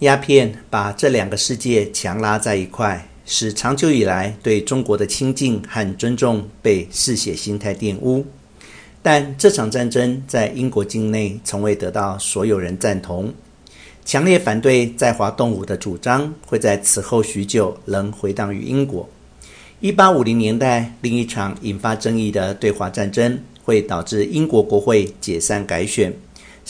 鸦片把这两个世界强拉在一块，使长久以来对中国的亲近和尊重被嗜血心态玷污。但这场战争在英国境内从未得到所有人赞同，强烈反对在华动武的主张会在此后许久仍回荡于英国。一八五零年代，另一场引发争议的对华战争会导致英国国会解散改选，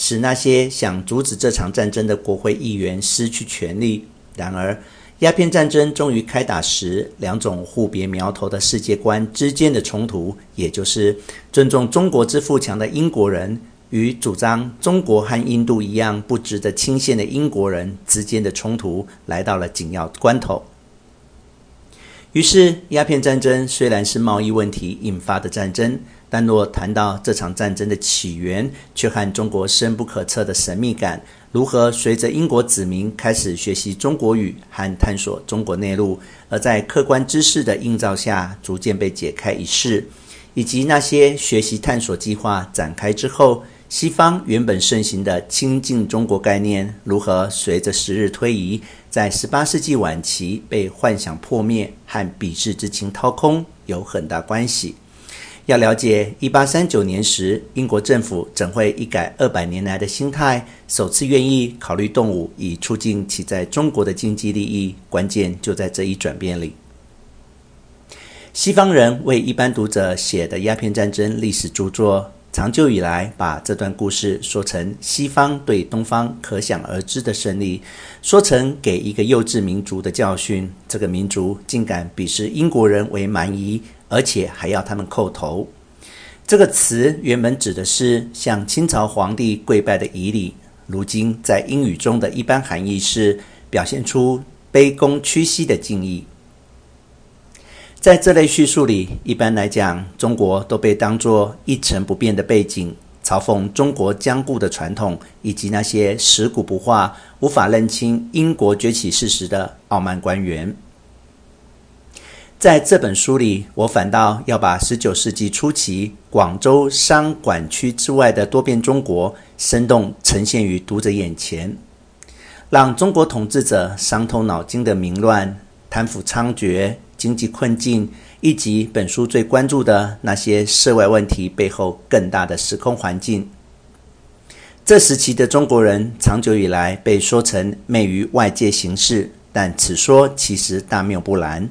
使那些想阻止这场战争的国会议员失去权力。然而，鸦片战争终于开打时，两种互别苗头的世界观之间的冲突，也就是尊重中国之富强的英国人与主张中国和印度一样不值得钦羡的英国人之间的冲突，来到了紧要关头。于是，鸦片战争虽然是贸易问题引发的战争。但若谈到这场战争的起源，却和中国深不可测的神秘感，如何随着英国子民开始学习中国语和探索中国内陆，而在客观知识的映照下逐渐被解开一事，以及那些学习探索计划展开之后，西方原本盛行的亲近中国概念，如何随着时日推移，在18世纪晚期被幻想破灭和鄙视之情掏空，有很大关系。要了解1839年时英国政府怎会一改二百年来的心态，首次愿意考虑动武以促进其在中国的经济利益，关键就在这一转变里。西方人为一般读者写的鸦片战争历史著作，长久以来把这段故事说成西方对东方可想而知的胜利，说成给一个幼稚民族的教训。这个民族竟敢鄙视英国人为蛮夷。而且还要他们叩头，这个词原本指的是向清朝皇帝跪拜的仪礼，如今在英语中的一般含义是表现出卑躬屈膝的敬意。在这类叙述里，一般来讲，中国都被当作一成不变的背景，嘲讽中国僵固的传统，以及那些食古不化、无法认清英国崛起事实的傲慢官员。在这本书里，我反倒要把19世纪初期广州商管区之外的多变中国生动呈现于读者眼前，让中国统治者伤透脑筋的民乱、贪腐猖獗、经济困境，以及本书最关注的那些涉外问题背后更大的时空环境。这时期的中国人长久以来被说成昧于外界形势，但此说其实大谬不然。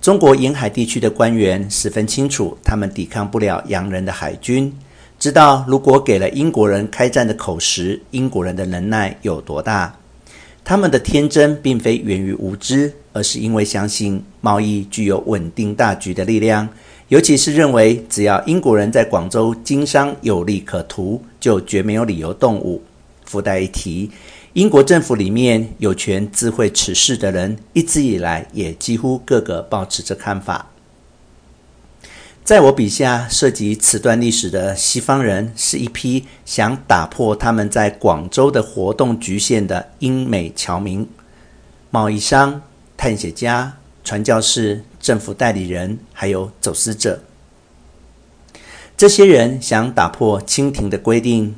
中国沿海地区的官员十分清楚，他们抵抗不了洋人的海军，知道如果给了英国人开战的口实，英国人的能耐有多大。他们的天真并非源于无知，而是因为相信贸易具有稳定大局的力量，尤其是认为只要英国人在广州经商有利可图，就绝没有理由动武。附带一提。英国政府里面有权知会此事的人，一直以来也几乎个个抱持着看法。在我笔下，涉及此段历史的西方人，是一批想打破他们在广州的活动局限的英美侨民、贸易商、探险家、传教士、政府代理人，还有走私者。这些人想打破清廷的规定。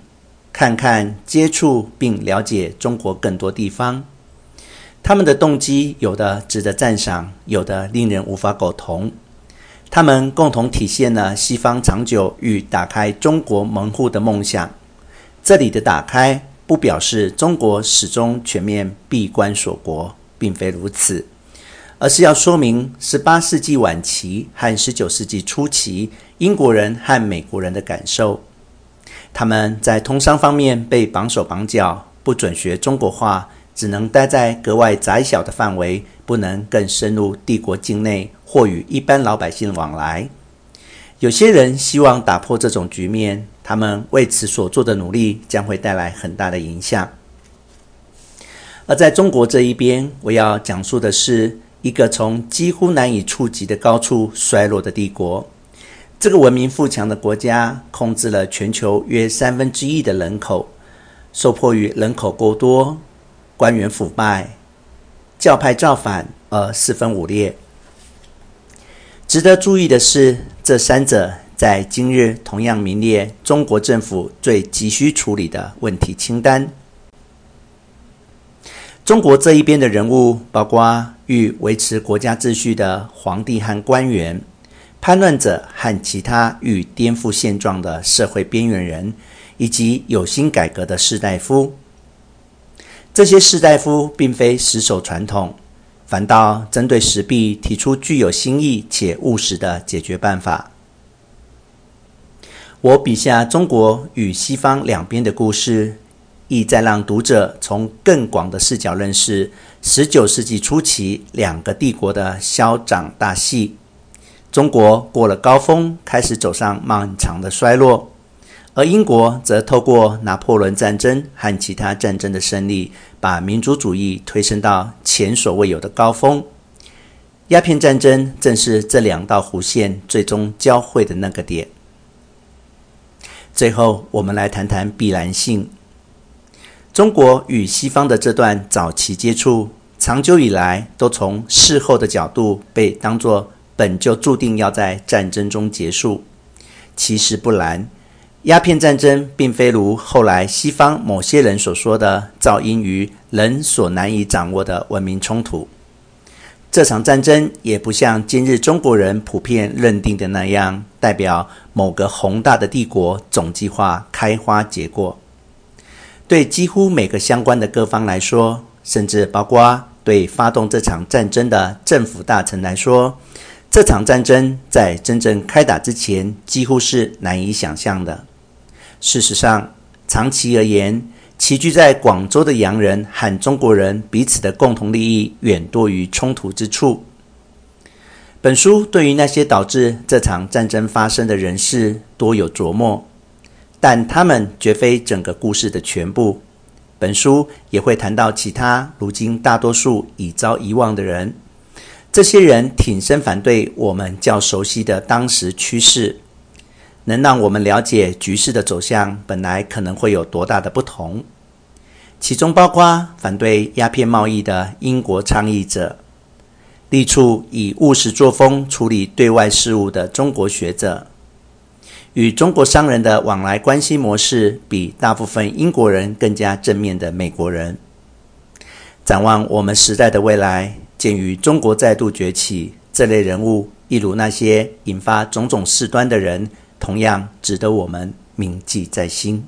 看看、接触并了解中国更多地方，他们的动机有的值得赞赏，有的令人无法苟同。他们共同体现了西方长久欲打开中国门户的梦想。这里的“打开”不表示中国始终全面闭关锁国，并非如此，而是要说明18世纪晚期和19世纪初期英国人和美国人的感受。他们在通商方面被绑手绑脚，不准学中国话，只能待在格外窄小的范围，不能更深入帝国境内或与一般老百姓往来。有些人希望打破这种局面，他们为此所做的努力将会带来很大的影响。而在中国这一边，我要讲述的是一个从几乎难以触及的高处衰落的帝国。这个文明富强的国家控制了全球约三分之一的人口，受迫于人口过多、官员腐败、教派造反而四分五裂。值得注意的是，这三者在今日同样名列中国政府最急需处理的问题清单。中国这一边的人物，包括欲维持国家秩序的皇帝和官员、叛乱者和其他欲颠覆现状的社会边缘人，以及有心改革的士大夫。这些士大夫并非死守传统，反倒针对时弊提出具有新意且务实的解决办法。我笔下中国与西方两边的故事，意在让读者从更广的视角认识十九世纪初期两个帝国的消长大戏。中国过了高峰，开始走上漫长的衰落。而英国则透过拿破仑战争和其他战争的胜利，把民族主义推升到前所未有的高峰。鸦片战争正是这两道弧线最终交汇的那个点。最后，我们来谈谈必然性。中国与西方的这段早期接触，长久以来都从事后的角度被当作本就注定要在战争中结束。其实不然。鸦片战争并非如后来西方某些人所说的，肇因于人所难以掌握的文明冲突。这场战争也不像今日中国人普遍认定的那样，代表某个宏大的帝国总计划开花结果。对几乎每个相关的各方来说，甚至包括对发动这场战争的政府大臣来说，这场战争在真正开打之前，几乎是难以想象的。事实上，长期而言，齐聚在广州的洋人和中国人彼此的共同利益远多于冲突之处。本书对于那些导致这场战争发生的人士多有琢磨，但他们绝非整个故事的全部。本书也会谈到其他如今大多数已遭遗忘的人，这些人挺身反对我们较熟悉的当时趋势。能让我们了解局势的走向本来可能会有多大的不同，其中包括反对鸦片贸易的英国倡议者，力促以务实作风处理对外事务的中国学者，与中国商人的往来关系模式比大部分英国人更加正面的美国人。展望我们时代的未来，鉴于中国再度崛起，这类人物，一如那些引发种种事端的人。同样值得我们铭记在心。